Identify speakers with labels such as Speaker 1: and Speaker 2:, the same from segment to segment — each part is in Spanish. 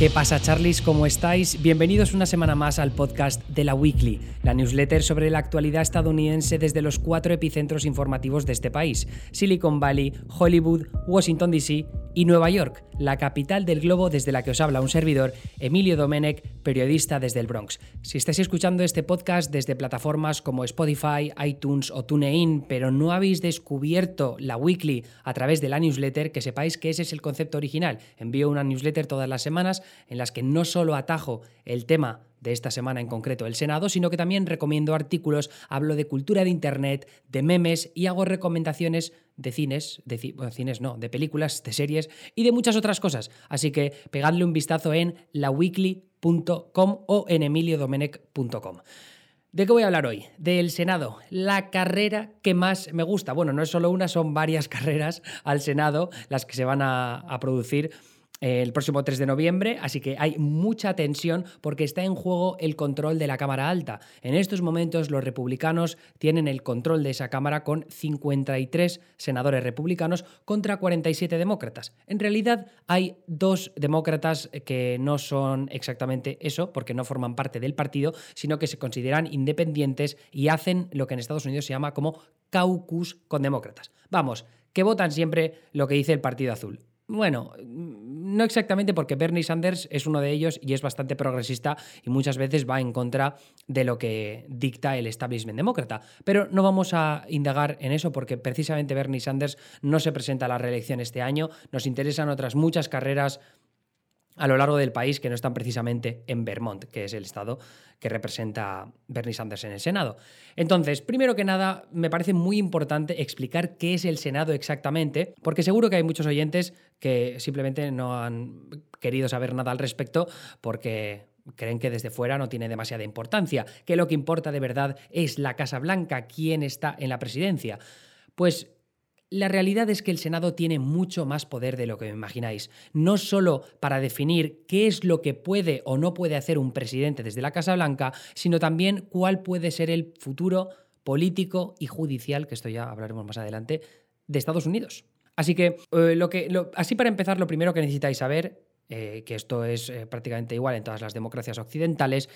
Speaker 1: ¿Qué pasa, Charlies? ¿Cómo estáis? Bienvenidos una semana más al podcast de la Weekly, la newsletter sobre la actualidad estadounidense desde los cuatro epicentros informativos de este país: Silicon Valley, Hollywood, Washington DC y Nueva York, la capital del globo desde la que os habla un servidor, Emilio Domenech, periodista desde el Bronx. Si estáis escuchando este podcast desde plataformas como Spotify, iTunes o TuneIn, pero no habéis descubierto la Weekly a través de la newsletter, que sepáis que ese es el concepto original. Envío una newsletter todas las semanas en las que no solo atajo el tema de esta semana en concreto el Senado, sino que también recomiendo artículos, hablo de cultura de Internet, de memes y hago recomendaciones de cines, de cines no, de películas, de series y de muchas otras cosas. Así que pegadle un vistazo en laweekly.com o en emiliodomenech.com. ¿De qué voy a hablar hoy? Del Senado, la carrera que más me gusta. Bueno, no es solo una, son varias carreras al Senado las que se van a, a producir el próximo 3 de noviembre, así que hay mucha tensión porque está en juego el control de la Cámara Alta. En estos momentos los republicanos tienen el control de esa Cámara con 53 senadores republicanos contra 47 demócratas. En realidad hay dos demócratas que no son exactamente eso, porque no forman parte del partido, sino que se consideran independientes y hacen lo que en Estados Unidos se llama como caucus con demócratas. Vamos, que votan siempre lo que dice el Partido Azul. Bueno, no exactamente porque Bernie Sanders es uno de ellos y es bastante progresista y muchas veces va en contra de lo que dicta el establishment demócrata. Pero no vamos a indagar en eso porque precisamente Bernie Sanders no se presenta a la reelección este año. Nos interesan otras muchas carreras a lo largo del país que no están precisamente en Vermont, que es el estado que representa Bernie Sanders en el Senado. Entonces, primero que nada, me parece muy importante explicar qué es el Senado exactamente, porque seguro que hay muchos oyentes que simplemente no han querido saber nada al respecto porque creen que desde fuera no tiene demasiada importancia, que lo que importa de verdad es la Casa Blanca, quién está en la presidencia. Pues la realidad es que el Senado tiene mucho más poder de lo que imagináis, no solo para definir qué es lo que puede o no puede hacer un presidente desde la Casa Blanca, sino también cuál puede ser el futuro político y judicial, que esto ya hablaremos más adelante, de Estados Unidos. Así que, eh, lo que así para empezar, lo primero que necesitáis saber eh, que esto es eh, prácticamente igual en todas las democracias occidentales,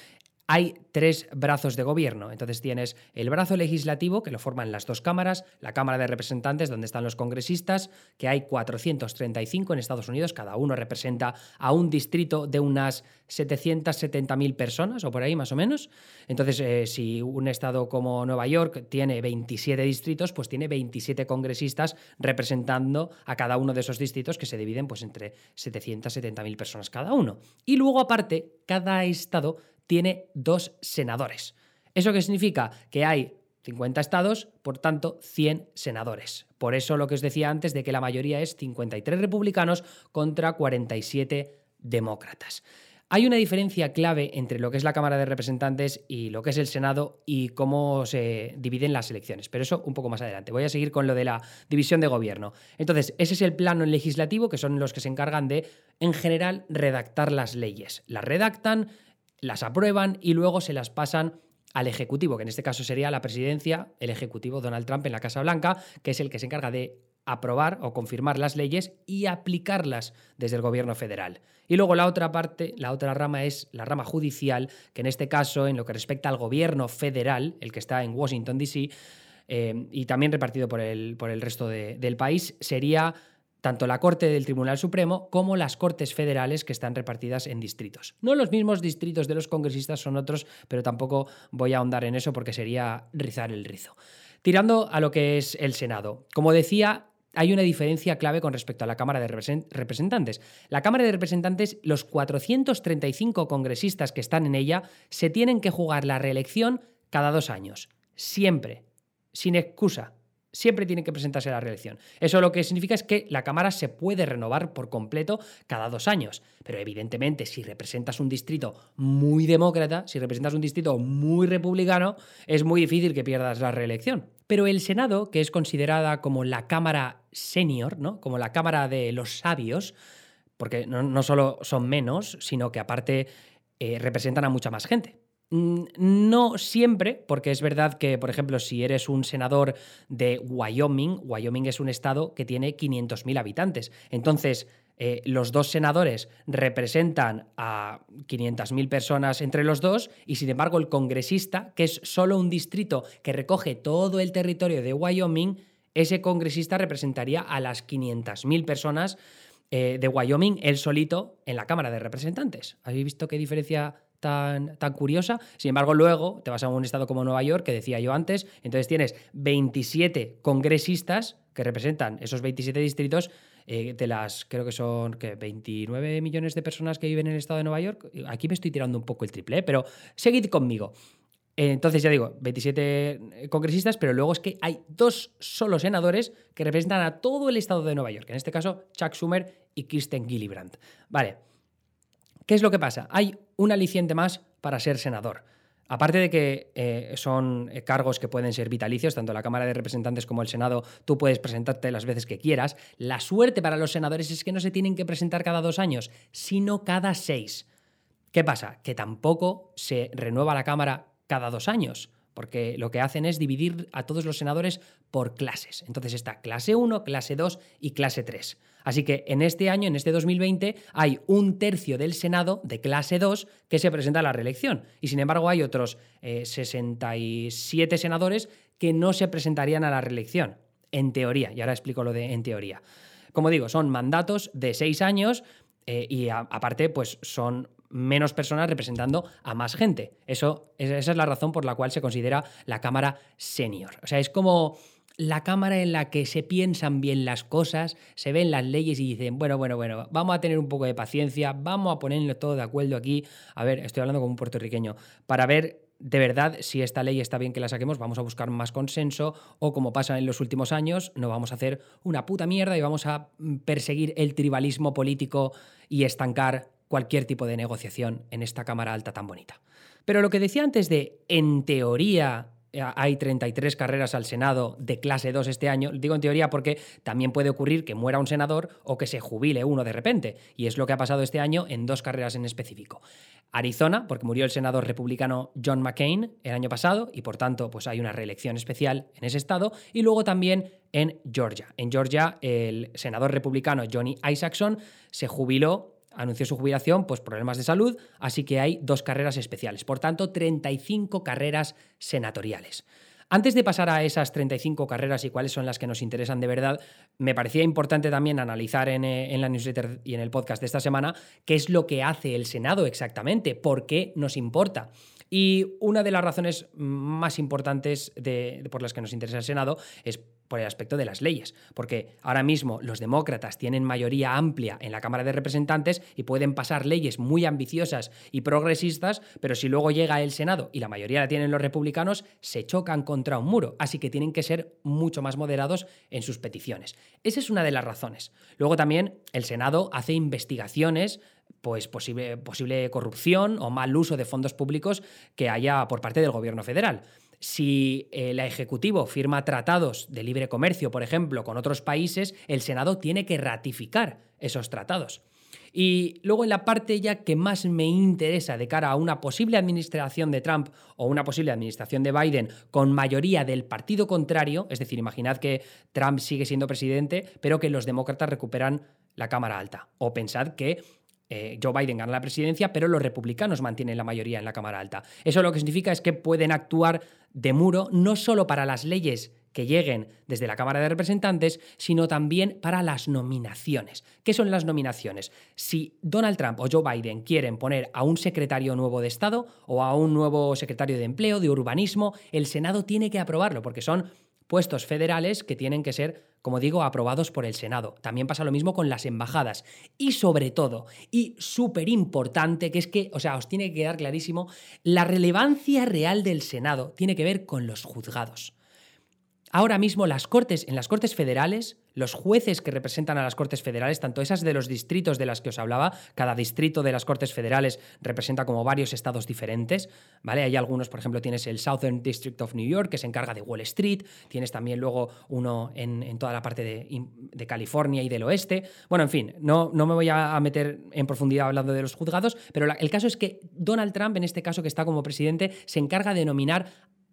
Speaker 1: hay tres brazos de gobierno. Entonces tienes el brazo legislativo, que lo forman las dos cámaras, la Cámara de Representantes, donde están los congresistas, que hay 435 en Estados Unidos, cada uno representa a un distrito de unas 770.000 personas, o por ahí más o menos. Entonces, eh, si un estado como Nueva York tiene 27 distritos, pues tiene 27 congresistas representando a cada uno de esos distritos, que se dividen pues, entre 770.000 personas cada uno. Y luego, aparte, cada estado tiene dos senadores. ¿Eso qué significa? Que hay 50 estados, por tanto, 100 senadores. Por eso lo que os decía antes de que la mayoría es 53 republicanos contra 47 demócratas. Hay una diferencia clave entre lo que es la Cámara de Representantes y lo que es el Senado y cómo se dividen las elecciones, pero eso un poco más adelante. Voy a seguir con lo de la división de gobierno. Entonces, ese es el plano legislativo, que son los que se encargan de, en general, redactar las leyes. Las redactan, las aprueban y luego se las pasan al Ejecutivo, que en este caso sería la presidencia, el Ejecutivo Donald Trump en la Casa Blanca, que es el que se encarga de aprobar o confirmar las leyes y aplicarlas desde el gobierno federal. Y luego la otra parte, la otra rama es la rama judicial, que en este caso, en lo que respecta al gobierno federal, el que está en Washington, D.C., eh, y también repartido por el, por el resto del país, sería tanto la Corte del Tribunal Supremo como las Cortes Federales que están repartidas en distritos. No los mismos distritos de los congresistas son otros, pero tampoco voy a ahondar en eso porque sería rizar el rizo. Tirando a lo que es el Senado. Como decía, hay una diferencia clave con respecto a la Cámara de Representantes. La Cámara de Representantes, los 435 congresistas que están en ella, se tienen que jugar la reelección cada dos años. Siempre. Sin excusa siempre tiene que presentarse a la reelección. Eso lo que significa es que la Cámara se puede renovar por completo cada dos años. Pero evidentemente, si representas un distrito muy demócrata, si representas un distrito muy republicano, es muy difícil que pierdas la reelección. Pero el Senado, que es considerada como la Cámara senior, ¿no? como la Cámara de los sabios, porque no, solo son menos, sino que aparte eh, representan a mucha más gente. Mm, no siempre, porque es verdad que, por ejemplo, si eres un senador de Wyoming, Wyoming es un estado que tiene 500.000 habitantes. Entonces, eh, los dos senadores representan a 500.000 personas entre los dos y sin embargo el congresista, que es solo un distrito que recoge todo el territorio de Wyoming, ese congresista representaría a las 500.000 personas eh, de Wyoming, él solito, en la Cámara de Representantes. ¿Habéis visto qué diferencia tan, curiosa. Sin embargo, luego te vas a un estado como Nueva York, que decía yo antes, entonces tienes 27 congresistas que representan esos 27 distritos eh, de las, creo que son 29 millones de personas que viven en el estado de Nueva York. Aquí me estoy tirando un poco el triple, ¿eh? pero seguid conmigo. Entonces, ya digo, 27 congresistas, pero luego es que hay dos solo senadores que representan a todo el estado de Nueva York. En este caso, Chuck Schumer y Kirsten Gillibrand. Vale. ¿Qué es lo que pasa? Hay un aliciente más para ser senador. Aparte de que eh, son eh, cargos que pueden ser vitalicios, tanto la Cámara de Representantes como el Senado, tú puedes presentarte las veces que quieras. La suerte para los senadores es que no se tienen que presentar cada dos años, sino cada seis. ¿Qué pasa? Que tampoco se renueva la Cámara cada dos años porque lo que hacen es dividir a todos los senadores por clases. Entonces está clase 1, clase 2 y clase 3. Así que en este año, en este 2020, hay un tercio del Senado de clase 2 que se presenta a la reelección. Y sin embargo hay otros 67 eh, senadores que no se presentarían a la reelección, en teoría. Y ahora explico lo de en teoría. Como digo, son mandatos de seis años eh, y aparte, pues son menos personas representando a más gente. Eso, esa es la razón por la cual se considera la Cámara Senior. O sea, es como la Cámara en la que se piensan bien las cosas, se ven las leyes y dicen, bueno, bueno, bueno, vamos a tener un poco de paciencia, vamos a ponernos todo de acuerdo aquí. A ver, estoy hablando como un puertorriqueño, para ver de verdad, si esta ley está bien que la saquemos, vamos a buscar más consenso o como pasa en los últimos años, no vamos a hacer una puta mierda y vamos a perseguir el tribalismo político y estancar cualquier tipo de negociación en esta Cámara Alta tan bonita. Pero lo que decía antes de, en teoría, hay 33 carreras al Senado de clase 2 este año, digo en teoría porque también puede ocurrir que muera un senador o que se jubile uno de repente, y es lo que ha pasado este año en dos carreras en específico. Arizona, porque murió el senador republicano John McCain el año pasado, y por tanto pues hay una reelección especial en ese estado, y luego también en Georgia. En Georgia el senador republicano Johnny Isaacson se jubiló anunció su jubilación, pues problemas de salud, así que hay dos carreras especiales. Por tanto, 35 carreras senatoriales. Antes de pasar a esas 35 carreras y cuáles son las que nos interesan de verdad, me parecía importante también analizar en, eh, en, la newsletter y en el podcast de esta semana qué es lo que hace el Senado exactamente, por qué nos importa. Y una de las razones más importantes de, por las que nos interesa el Senado es por el aspecto de las leyes, porque ahora mismo los demócratas tienen mayoría amplia en la Cámara de Representantes y pueden pasar leyes muy ambiciosas y progresistas, pero si luego llega el Senado y la mayoría la tienen los republicanos, se chocan contra un muro, así que tienen que ser mucho más moderados en sus peticiones. Esa es una de las razones. Luego también el Senado hace investigaciones pues posible, posible corrupción o mal uso de fondos públicos que haya por parte del gobierno federal. Si el Ejecutivo firma tratados de libre comercio, por ejemplo, con otros países, el Senado tiene que ratificar esos tratados. Y luego en la parte ya que más me interesa de cara a una posible administración de Trump o una posible administración de Biden con mayoría del partido contrario, es decir, imaginad que Trump sigue siendo presidente, pero que los demócratas recuperan la Cámara Alta. O pensad que eh, Joe Biden gana la presidencia, pero los republicanos mantienen la mayoría en la Cámara Alta. Eso lo que significa es que pueden actuar de muro no solo para las leyes que lleguen desde la Cámara de Representantes, sino también para las nominaciones. ¿Qué son las nominaciones? Si Donald Trump o Joe Biden quieren poner a un secretario nuevo de Estado o a un nuevo secretario de Empleo, de Urbanismo, el Senado tiene que aprobarlo, porque son puestos federales que tienen que ser, como digo, aprobados por el Senado. También pasa lo mismo con las embajadas. Y sobre todo, y súper importante, que es que, o sea, os tiene que quedar clarísimo, la relevancia real del Senado tiene que ver con los juzgados. Ahora mismo las cortes, en las cortes federales, los jueces que representan a las Cortes Federales, tanto esas de los distritos de las que os hablaba, cada distrito de las Cortes Federales representa como varios estados diferentes, ¿vale? Hay algunos, por ejemplo, tienes el Southern District of New York, que se encarga de Wall Street, tienes también luego uno en, toda la parte de, California y del oeste. Bueno, en fin, no, no me voy a meter en profundidad hablando de los juzgados, pero el caso es que Donald Trump, en este caso que está como presidente, se encarga de nominar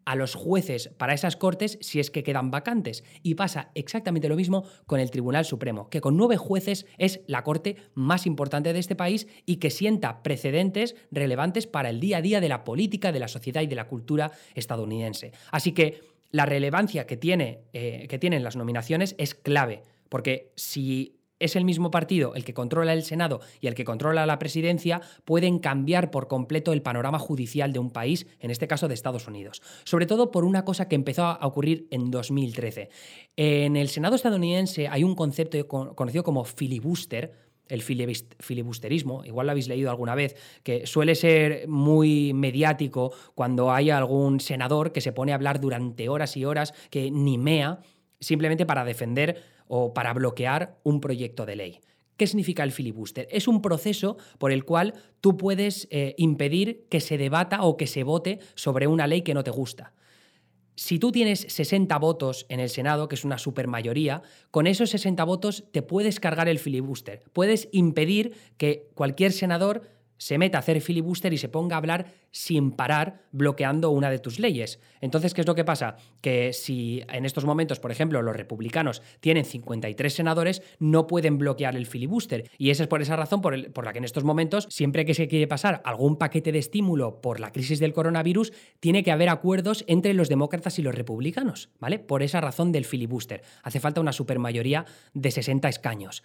Speaker 1: a los jueces para esas cortes si es que quedan vacantes. Y pasa exactamente lo mismo con el Tribunal Supremo, que con nueve jueces es la corte más importante de este país y que sienta precedentes relevantes para el día a día de la política, de la sociedad y de la cultura estadounidense. Así que la relevancia que, tiene, eh, que tienen las nominaciones es clave, porque si es el mismo partido el que controla el Senado y el que controla la presidencia, pueden cambiar por completo el panorama judicial de un país, en este caso de Estados Unidos. Sobre todo por una cosa que empezó a ocurrir en 2013. En el Senado estadounidense hay un concepto conocido como filibuster, el filibusterismo, igual lo habéis leído alguna vez, que suele ser muy mediático cuando hay algún senador que se pone a hablar durante horas y horas, que ni mea, simplemente para defender o para bloquear un proyecto de ley. ¿Qué significa el filibuster? Es un proceso por el cual tú puedes eh, impedir que se debata o que se vote sobre una ley que no te gusta. Si tú tienes 60 votos en el Senado, que es una supermayoría, con esos 60 votos te puedes cargar el filibuster. Puedes impedir que cualquier senador se meta a hacer filibuster y se ponga a hablar sin parar bloqueando una de tus leyes. Entonces, ¿qué es lo que pasa? Que si en estos momentos, por ejemplo, los republicanos tienen 53 senadores, no pueden bloquear el filibuster. Y esa es por esa razón por, la que en estos momentos, siempre que se quiere pasar algún paquete de estímulo por la crisis del coronavirus, tiene que haber acuerdos entre los demócratas y los republicanos, ¿vale? Por esa razón del filibuster. Hace falta una supermayoría de 60 escaños.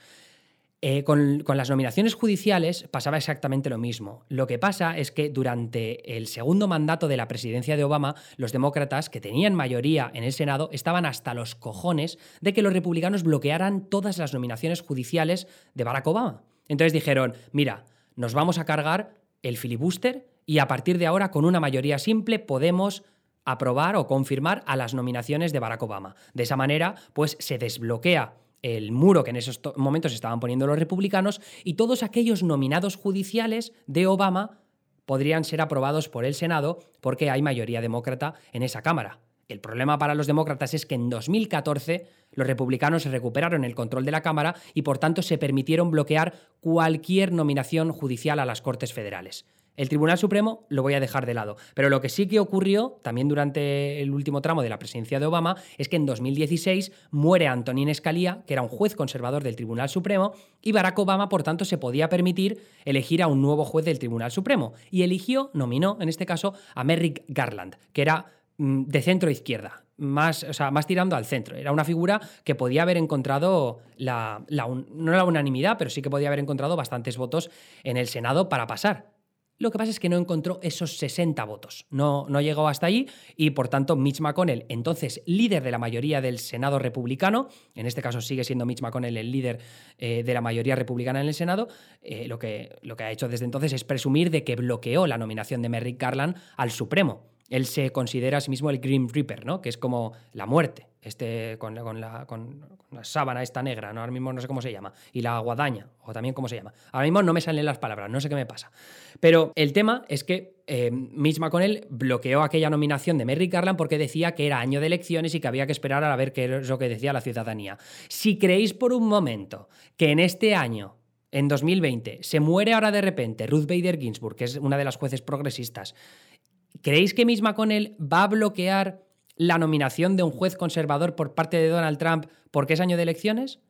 Speaker 1: Eh, con, las nominaciones judiciales pasaba exactamente lo mismo. Lo que pasa es que durante el segundo mandato de la presidencia de Obama, los demócratas, que tenían mayoría en el Senado, estaban hasta los cojones de que los republicanos bloquearan todas las nominaciones judiciales de Barack Obama. Entonces dijeron, mira, nos vamos a cargar el filibuster y a partir de ahora, con una mayoría simple, podemos aprobar o confirmar a las nominaciones de Barack Obama. De esa manera, pues se desbloquea el muro que en esos momentos estaban poniendo los republicanos y todos aquellos nominados judiciales de Obama podrían ser aprobados por el Senado porque hay mayoría demócrata en esa Cámara. El problema para los demócratas es que en 2014 los republicanos recuperaron el control de la Cámara y por tanto se permitieron bloquear cualquier nominación judicial a las Cortes Federales. El Tribunal Supremo lo voy a dejar de lado. Pero lo que sí que ocurrió, también durante el último tramo de la presidencia de Obama, es que en 2016 muere Antonín Escalía, que era un juez conservador del Tribunal Supremo, y Barack Obama, por tanto, se podía permitir elegir a un nuevo juez del Tribunal Supremo. Y eligió, nominó, en este caso, a Merrick Garland, que era mm, de centro izquierda, más, o sea, más tirando al centro. Era una figura que podía haber encontrado la, no la unanimidad, pero sí que podía haber encontrado bastantes votos en el Senado para pasar. Lo que pasa es que no encontró esos 60 votos. No, no llegó hasta allí y, por tanto, Mitch McConnell, entonces líder de la mayoría del Senado republicano, en este caso sigue siendo Mitch McConnell el líder eh, de la mayoría republicana en el Senado, eh, lo, que, lo que ha hecho desde entonces es presumir de que bloqueó la nominación de Merrick Garland al Supremo. Él se considera a sí mismo el Grim Reaper, ¿no? que es como la muerte este, con, la, sábana esta negra, ¿no? ahora mismo no sé cómo se llama, y la guadaña, o también cómo se llama. Ahora mismo no me salen las palabras, no sé qué me pasa. Pero el tema es que eh, Mitch McConnell bloqueó aquella nominación de Merrick Garland porque decía que era año de elecciones y que había que esperar a ver qué es lo que decía la ciudadanía. Si creéis por un momento que en este año en 2020 se muere ahora de repente Ruth Bader Ginsburg, que es una de las jueces progresistas, ¿creéis que Mitch McConnell va a bloquear la nominación de un juez conservador por parte de Donald Trump porque es año de elecciones?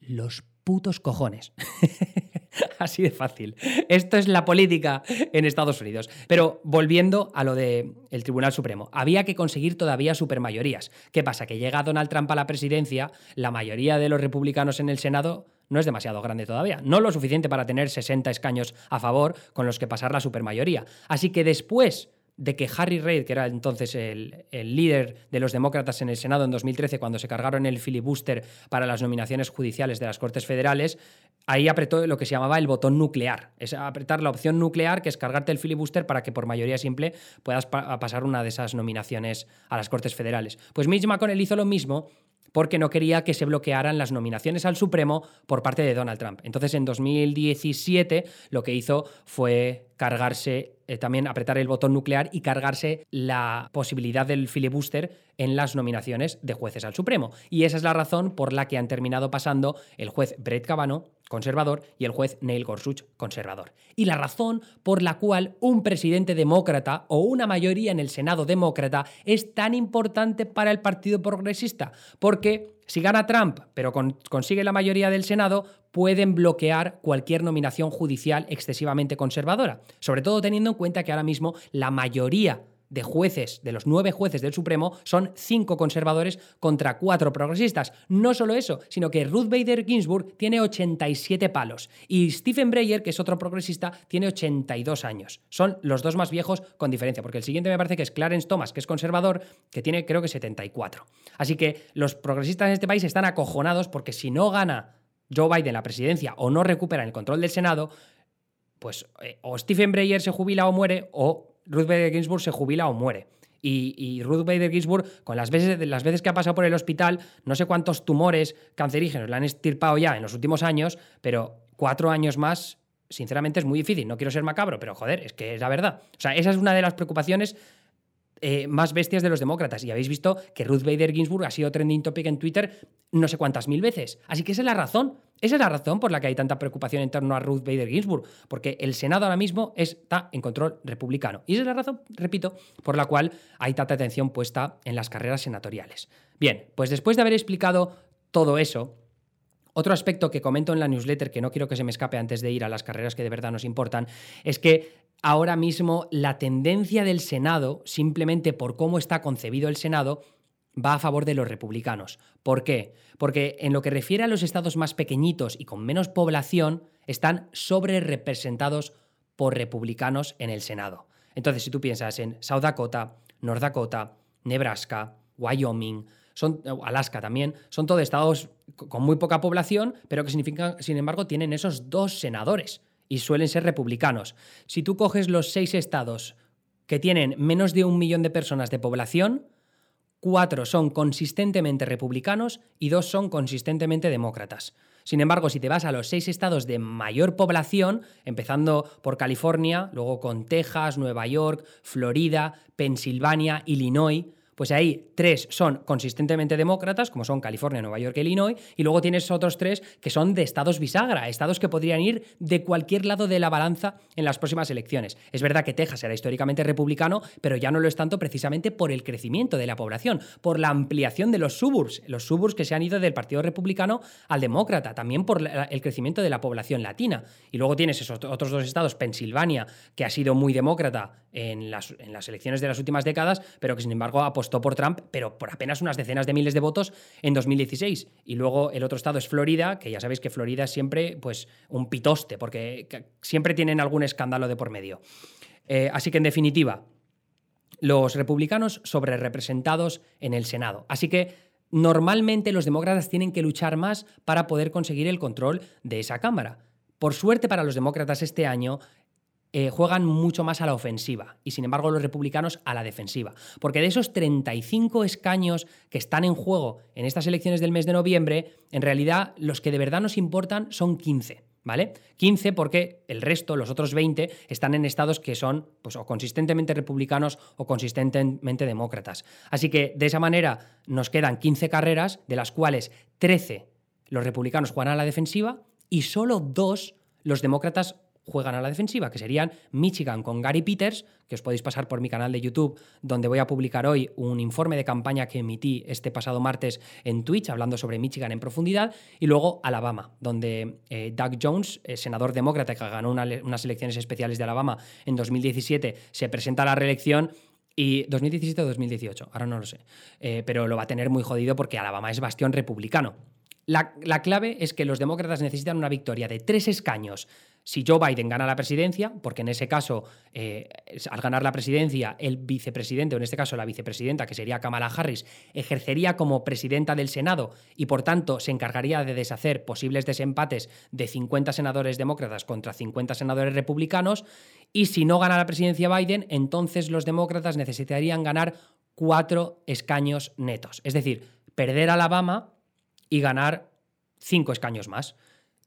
Speaker 1: Los putos cojones. Así de fácil. Esto es la política en Estados Unidos. Pero volviendo a lo del el Tribunal Supremo, había que conseguir todavía supermayorías. ¿Qué pasa? Que llega Donald Trump a la presidencia, la mayoría de los republicanos en el Senado no es demasiado grande todavía, no lo suficiente para tener 60 escaños a favor con los que pasar la supermayoría. Así que después de que Harry Reid, que era entonces el, líder de los demócratas en el Senado en 2013, cuando se cargaron el filibuster para las nominaciones judiciales de las Cortes Federales, ahí apretó lo que se llamaba el botón nuclear. Es apretar la opción nuclear, que es cargarte el filibuster para que por mayoría simple puedas pasar una de esas nominaciones a las Cortes Federales. Pues Mitch McConnell hizo lo mismo porque no quería que se bloquearan las nominaciones al Supremo por parte de Donald Trump. Entonces, en 2017 lo que hizo fue cargarse, eh, también apretar el botón nuclear y cargarse la posibilidad del filibuster en las nominaciones de jueces al Supremo. Y esa es la razón por la que han terminado pasando el juez Brett Kavanaugh, conservador, y el juez Neil Gorsuch, conservador. Y la razón por la cual un presidente demócrata o una mayoría en el Senado demócrata es tan importante para el Partido Progresista. Porque si gana Trump, pero consigue la mayoría del Senado, pueden bloquear cualquier nominación judicial excesivamente conservadora. Sobre todo teniendo en cuenta que ahora mismo la mayoría de jueces, de los nueve jueces del Supremo, son cinco conservadores contra cuatro progresistas. No solo eso, sino que Ruth Bader Ginsburg tiene 87 palos y Stephen Breyer, que es otro progresista, tiene 82 años. Son los dos más viejos con diferencia, porque el siguiente me parece que es Clarence Thomas, que es conservador, que tiene creo que 74. Así que los progresistas en este país están acojonados porque si no gana Joe Biden la presidencia o no recupera el control del Senado, pues eh, o Stephen Breyer se jubila o muere o Ruth Bader Ginsburg se jubila o muere. Y, Ruth Bader Ginsburg, con las veces, las veces que ha pasado por el hospital, no sé cuántos tumores cancerígenos le han estirpado ya en los últimos años, pero cuatro años más, sinceramente, es muy difícil. No quiero ser macabro, pero joder, es que es la verdad. O sea, esa es una de las preocupaciones eh, más bestias de los demócratas. Y habéis visto que Ruth Bader Ginsburg ha sido trending topic en Twitter no sé cuántas mil veces. Así que esa es la razón. Esa es la razón por la que hay tanta preocupación en torno a Ruth Bader Ginsburg. Porque el Senado ahora mismo está en control republicano. Y esa es la razón, repito, por la cual hay tanta atención puesta en las carreras senatoriales. Bien, pues después de haber explicado todo eso, otro aspecto que comento en la newsletter, que no quiero que se me escape antes de ir a las carreras que de verdad nos importan, es que ahora mismo la tendencia del Senado, simplemente por cómo está concebido el Senado, va a favor de los republicanos. ¿Por qué? Porque en lo que refiere a los estados más pequeñitos y con menos población, están sobre representados por republicanos en el Senado. Entonces, si tú piensas en South Dakota, North Dakota, Nebraska, Wyoming, son, Alaska también, son todos estados con muy poca población, pero que significan, sin embargo, tienen esos dos senadores y suelen ser republicanos. Si tú coges los seis estados que tienen menos de un millón de personas de población, cuatro son consistentemente republicanos y dos son consistentemente demócratas. Sin embargo, si te vas a los seis estados de mayor población, empezando por California, luego con Texas, Nueva York, Florida, Pensilvania, Illinois, pues ahí tres son consistentemente demócratas, como son California, Nueva York, Illinois, y luego tienes otros tres que son de estados bisagra, estados que podrían ir de cualquier lado de la balanza en las próximas elecciones. Es verdad que Texas era históricamente republicano, pero ya no lo es tanto precisamente por el crecimiento de la población, por la ampliación de los suburbs, los suburbs que se han ido del Partido Republicano al Demócrata, también por el crecimiento de la población latina. Y luego tienes esos otros dos estados, Pensilvania, que ha sido muy demócrata en las, en las elecciones de las últimas décadas, pero que sin embargo ha por Trump, pero por apenas unas decenas de miles de votos en 2016. Y luego el otro estado es Florida, que ya sabéis que Florida es siempre pues, un pitoste, porque siempre tienen algún escándalo de por medio. Eh, así que en definitiva, los republicanos sobre representados en el Senado. Así que normalmente los demócratas tienen que luchar más para poder conseguir el control de esa Cámara. Por suerte para los demócratas este año, eh, juegan mucho más a la ofensiva y sin embargo los republicanos a la defensiva. Porque de esos 35 escaños que están en juego en estas elecciones del mes de noviembre, en realidad los que de verdad nos importan son 15. ¿Vale? 15 porque el resto, los otros 20, están en estados que son pues, o consistentemente republicanos o consistentemente demócratas. Así que de esa manera nos quedan 15 carreras, de las cuales 13 los republicanos juegan a la defensiva y solo dos los demócratas juegan a la defensiva, que serían Michigan con Gary Peters, que os podéis pasar por mi canal de YouTube, donde voy a publicar hoy un informe de campaña que emití este pasado martes en Twitch, hablando sobre Michigan en profundidad, y luego Alabama, donde eh, Doug Jones, eh, senador demócrata que ganó unas elecciones especiales de Alabama en 2017, se presenta a la reelección y 2017 o 2018, ahora no lo sé. Eh, pero lo va a tener muy jodido porque Alabama es bastión republicano. La, la, clave es que los demócratas necesitan una victoria de tres escaños si Joe Biden gana la presidencia, porque en ese caso, eh, al ganar la presidencia, el vicepresidente, o en este caso la vicepresidenta, que sería Kamala Harris, ejercería como presidenta del Senado y por tanto se encargaría de deshacer posibles desempates de 50 senadores demócratas contra 50 senadores republicanos. Y si no gana la presidencia Biden, entonces los demócratas necesitarían ganar cuatro escaños netos. Es decir, perder Alabama y ganar cinco escaños más.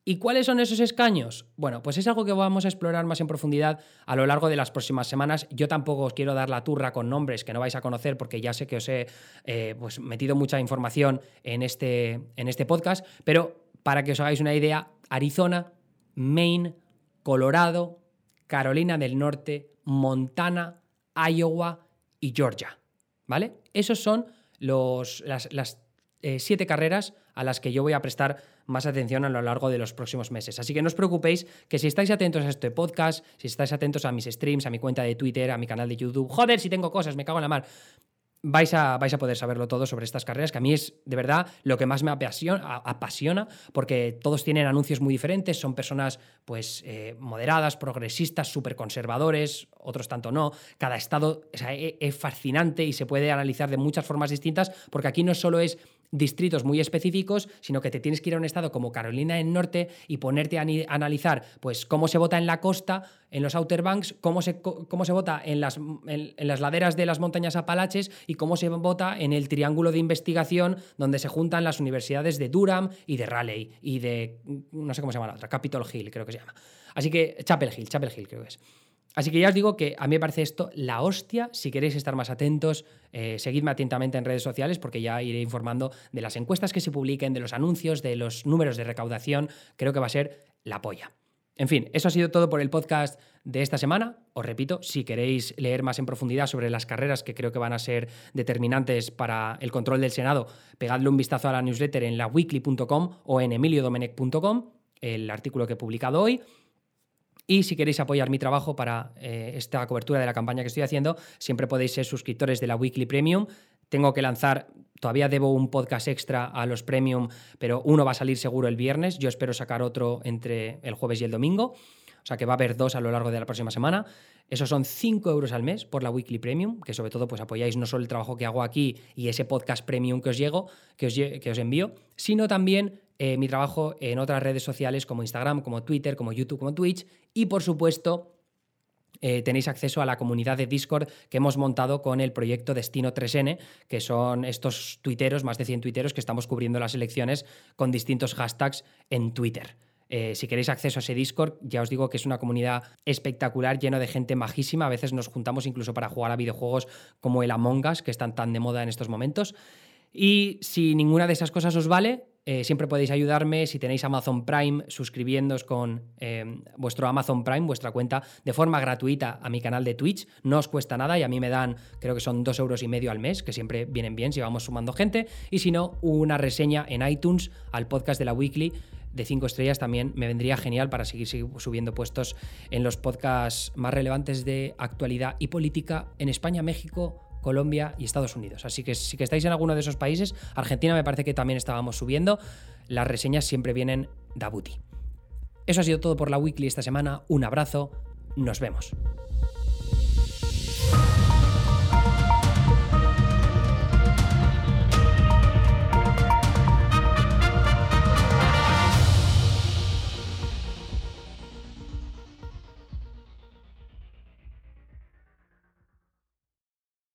Speaker 1: ¿Y cuáles son esos escaños? Bueno, pues es algo que vamos a explorar más en profundidad a lo largo de las próximas semanas. Yo tampoco os quiero dar la turra con nombres que no vais a conocer porque ya sé que os he eh, pues, metido mucha información en este, en este podcast, pero para que os hagáis una idea, Arizona, Maine, Colorado, Carolina del Norte, Montana, Iowa y Georgia. ¿Vale? Esos son los, las, eh, siete carreras a las que yo voy a prestar más atención a lo largo de los próximos meses. Así que no os preocupéis que si estáis atentos a este podcast, si estáis atentos a mis streams, a mi cuenta de Twitter, a mi canal de YouTube, joder, si tengo cosas, me cago en la mar. Vais a, vais a, poder saberlo todo sobre estas carreras, que a mí es de verdad lo que más me apasiona, apasiona porque todos tienen anuncios muy diferentes, son personas pues eh, moderadas, progresistas, súper conservadores, otros tanto no. Cada estado e, es fascinante y se puede analizar de muchas formas distintas, porque aquí no solo es distritos muy específicos, sino que te tienes que ir a un estado como Carolina del Norte y ponerte a analizar pues, cómo se vota en la costa, en los Outer Banks, cómo se, cómo se vota en las, en, las laderas de las montañas Apalaches y cómo se vota en el triángulo de investigación donde se juntan las universidades de Durham y de Raleigh y de, no sé cómo se llama la otra, Capitol Hill creo que se llama. Así que Chapel Hill, Chapel Hill creo que es. Así que ya os digo que a mí me parece esto la hostia. Si queréis estar más atentos, eh, seguidme atentamente en redes sociales porque ya iré informando de las encuestas que se publiquen, de los anuncios, de los números de recaudación. Creo que va a ser la polla. En fin, eso ha sido todo por el podcast de esta semana. Os repito, si queréis leer más en profundidad sobre las carreras que creo que van a ser determinantes para el control del Senado, pegadle un vistazo a la newsletter en laweekly.com o en emiliodomenech.com, el artículo que he publicado hoy. Y si queréis apoyar mi trabajo para eh, esta cobertura de la campaña que estoy haciendo, siempre podéis ser suscriptores de la Weekly Premium. Tengo que lanzar, todavía debo un podcast extra a los Premium, pero uno va a salir seguro el viernes. Yo espero sacar otro entre el jueves y el domingo. O sea que va a haber dos a lo largo de la próxima semana. Esos son 5 euros al mes por la Weekly Premium, que sobre todo pues apoyáis no solo el trabajo que hago aquí y ese podcast premium que os, llego, que os, que os envío, sino también eh, mi trabajo en otras redes sociales como Instagram, como Twitter, como YouTube, como Twitch y por supuesto eh, tenéis acceso a la comunidad de Discord que hemos montado con el proyecto Destino 3N, que son estos tuiteros, más de 100 tuiteros que estamos cubriendo las elecciones con distintos hashtags en Twitter. Eh, si queréis acceso a ese Discord, ya os digo que es una comunidad espectacular, lleno de gente majísima. A veces nos juntamos incluso para jugar a videojuegos como el Among Us, que están tan de moda en estos momentos. Y si ninguna de esas cosas os vale, eh, siempre podéis ayudarme si tenéis Amazon Prime, suscribiéndoos con eh, vuestro Amazon Prime, vuestra cuenta, de forma gratuita a mi canal de Twitch. No os cuesta nada y a mí me dan, creo que son dos euros y medio al mes, que siempre vienen bien si vamos sumando gente. Y si no, una reseña en iTunes al podcast de la Weekly de 5 estrellas también me vendría genial para seguir subiendo puestos en los podcasts más relevantes de actualidad y política en España, México, Colombia y Estados Unidos. Así que si que estáis en alguno de esos países, Argentina me parece que también estábamos subiendo, las reseñas siempre vienen da booty. Eso ha sido todo por la weekly esta semana. Un abrazo, nos vemos.